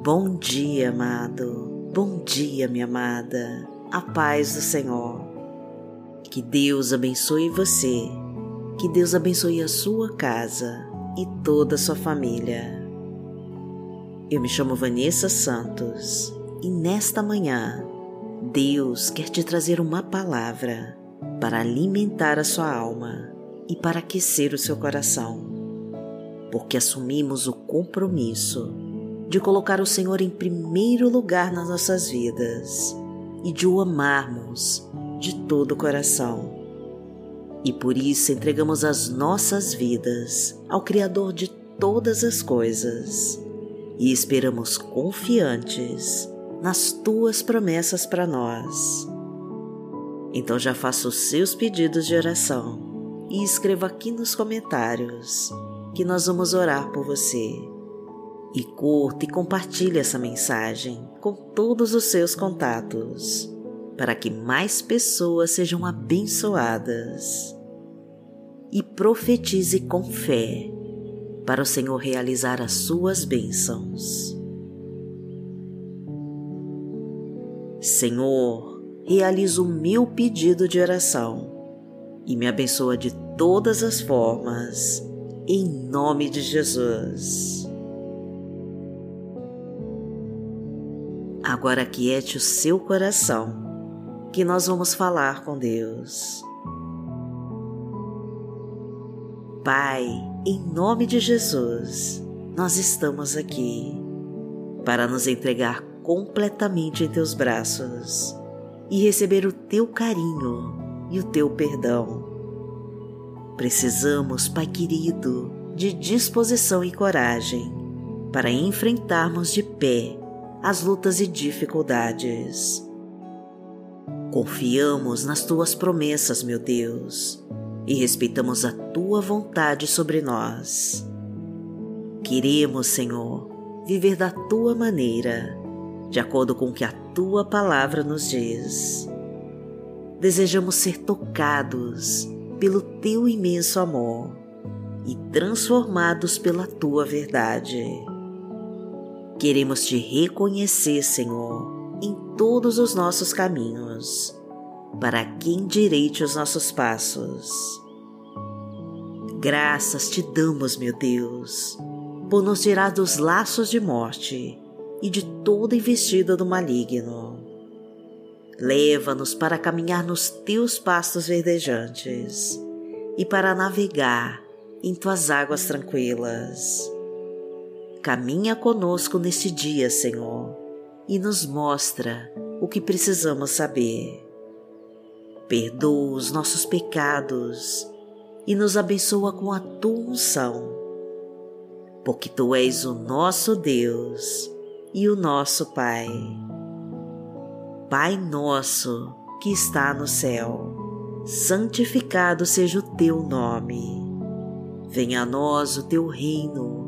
Bom dia, amado. Bom dia, minha amada. A paz do Senhor. Que Deus abençoe você. Que Deus abençoe a sua casa e toda a sua família. Eu me chamo Vanessa Santos e nesta manhã Deus quer te trazer uma palavra para alimentar a sua alma e para aquecer o seu coração, porque assumimos o compromisso de colocar o Senhor em primeiro lugar nas nossas vidas e de o amarmos de todo o coração. E por isso entregamos as nossas vidas ao Criador de todas as coisas e esperamos confiantes nas tuas promessas para nós. Então já faça os seus pedidos de oração e escreva aqui nos comentários que nós vamos orar por você e curta e compartilhe essa mensagem com todos os seus contatos, para que mais pessoas sejam abençoadas. E profetize com fé, para o Senhor realizar as suas bênçãos. Senhor, realiza o meu pedido de oração e me abençoa de todas as formas, em nome de Jesus. Agora quiete o seu coração, que nós vamos falar com Deus. Pai, em nome de Jesus, nós estamos aqui para nos entregar completamente em teus braços e receber o teu carinho e o teu perdão. Precisamos, Pai querido, de disposição e coragem para enfrentarmos de pé as lutas e dificuldades. Confiamos nas tuas promessas, meu Deus, e respeitamos a tua vontade sobre nós. Queremos, Senhor, viver da tua maneira, de acordo com o que a tua palavra nos diz. Desejamos ser tocados pelo teu imenso amor e transformados pela tua verdade. Queremos te reconhecer, Senhor, em todos os nossos caminhos, para que endireite os nossos passos. Graças te damos, meu Deus, por nos tirar dos laços de morte e de toda investida do maligno. Leva-nos para caminhar nos teus pastos verdejantes e para navegar em tuas águas tranquilas Caminha conosco neste dia, Senhor, e nos mostra o que precisamos saber. Perdoa os nossos pecados e nos abençoa com a tua unção, porque tu és o nosso Deus e o nosso Pai. Pai nosso que está no céu, santificado seja o teu nome. Venha a nós o teu reino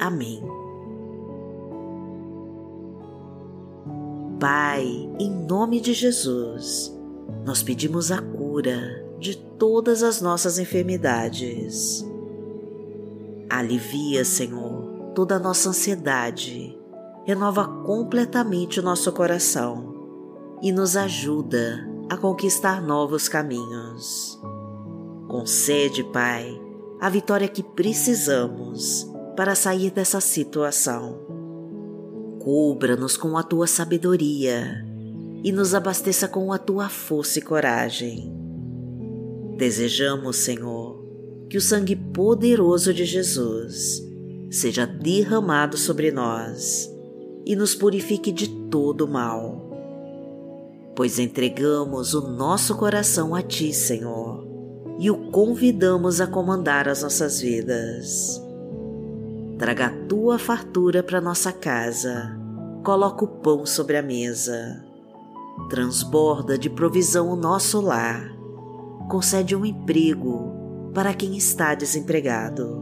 Amém. Pai, em nome de Jesus, nós pedimos a cura de todas as nossas enfermidades. Alivia, Senhor, toda a nossa ansiedade, renova completamente o nosso coração e nos ajuda a conquistar novos caminhos. Concede, Pai, a vitória que precisamos para sair dessa situação. Cubra-nos com a tua sabedoria e nos abasteça com a tua força e coragem. Desejamos, Senhor, que o sangue poderoso de Jesus seja derramado sobre nós e nos purifique de todo mal. Pois entregamos o nosso coração a Ti, Senhor, e o convidamos a comandar as nossas vidas traga a tua fartura para nossa casa coloca o pão sobre a mesa. Transborda de provisão o nosso lar. Concede um emprego para quem está desempregado.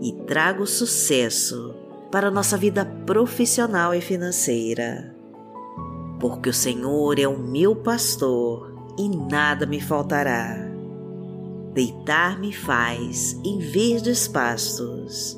E traga o sucesso para nossa vida profissional e financeira. Porque o Senhor é o meu pastor e nada me faltará. Deitar-me faz em verdes pastos,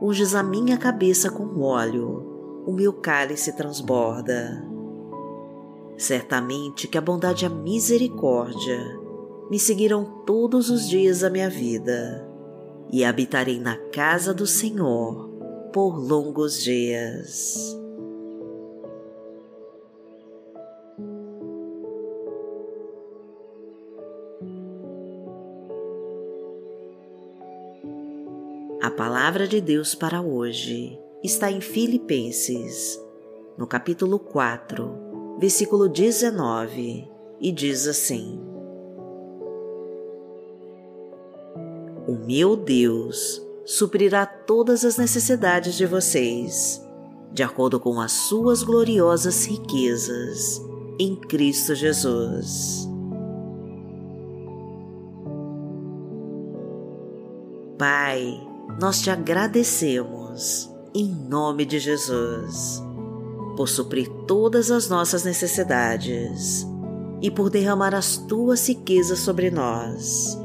Unges a minha cabeça com óleo, o meu cálice transborda. Certamente que a bondade e a misericórdia me seguirão todos os dias da minha vida, e habitarei na casa do Senhor por longos dias. Palavra de Deus para hoje está em Filipenses, no capítulo 4, versículo 19, e diz assim: O meu Deus suprirá todas as necessidades de vocês, de acordo com as suas gloriosas riquezas em Cristo Jesus. Pai, nós te agradecemos em nome de Jesus por suprir todas as nossas necessidades e por derramar as tuas riquezas sobre nós.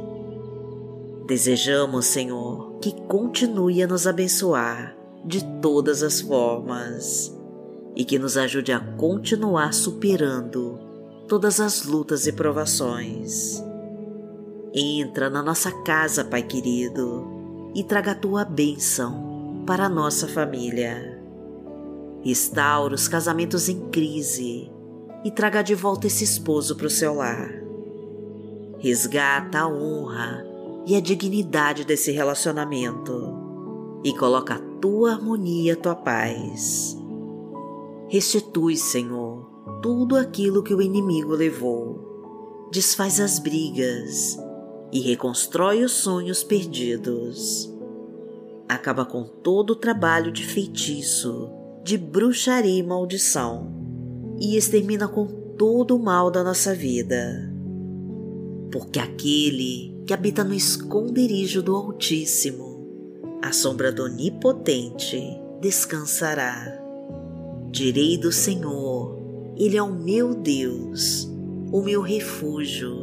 Desejamos, Senhor, que continue a nos abençoar de todas as formas e que nos ajude a continuar superando todas as lutas e provações. Entra na nossa casa, Pai querido, e traga a tua bênção para a nossa família. Restaura os casamentos em crise e traga de volta esse esposo para o seu lar. Resgata a honra e a dignidade desse relacionamento e coloca a tua harmonia, a tua paz. Restitui, Senhor, tudo aquilo que o inimigo levou. Desfaz as brigas e reconstrói os sonhos perdidos. Acaba com todo o trabalho de feitiço, de bruxaria e maldição e extermina com todo o mal da nossa vida. Porque aquele que habita no esconderijo do Altíssimo, à sombra do Onipotente descansará. Direi do Senhor, Ele é o meu Deus, o meu refúgio,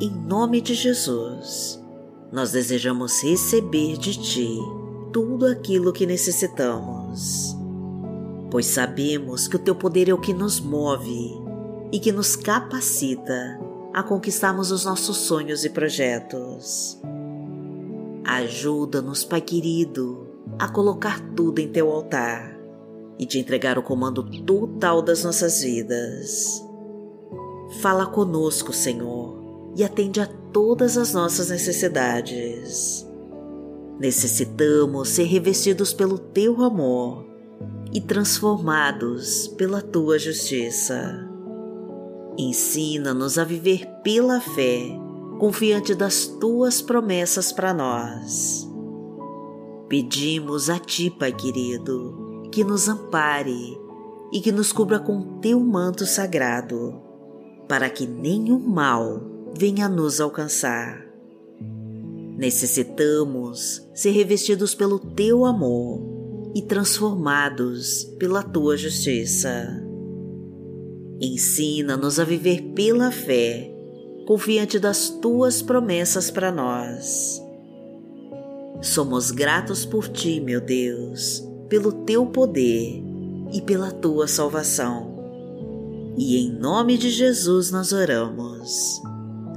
Em nome de Jesus, nós desejamos receber de Ti tudo aquilo que necessitamos, pois sabemos que o Teu poder é o que nos move e que nos capacita a conquistarmos os nossos sonhos e projetos. Ajuda-nos, Pai querido, a colocar tudo em Teu altar e te entregar o comando total das nossas vidas. Fala conosco, Senhor, e atende a todas as nossas necessidades. Necessitamos ser revestidos pelo Teu amor e transformados pela Tua justiça. Ensina-nos a viver pela fé, confiante das Tuas promessas para nós. Pedimos a Ti, Pai querido, que nos ampare e que nos cubra com Teu manto sagrado para que nenhum mal venha nos alcançar. Necessitamos ser revestidos pelo teu amor e transformados pela tua justiça. Ensina-nos a viver pela fé, confiante das tuas promessas para nós. Somos gratos por ti, meu Deus, pelo teu poder e pela tua salvação. E em nome de Jesus nós oramos.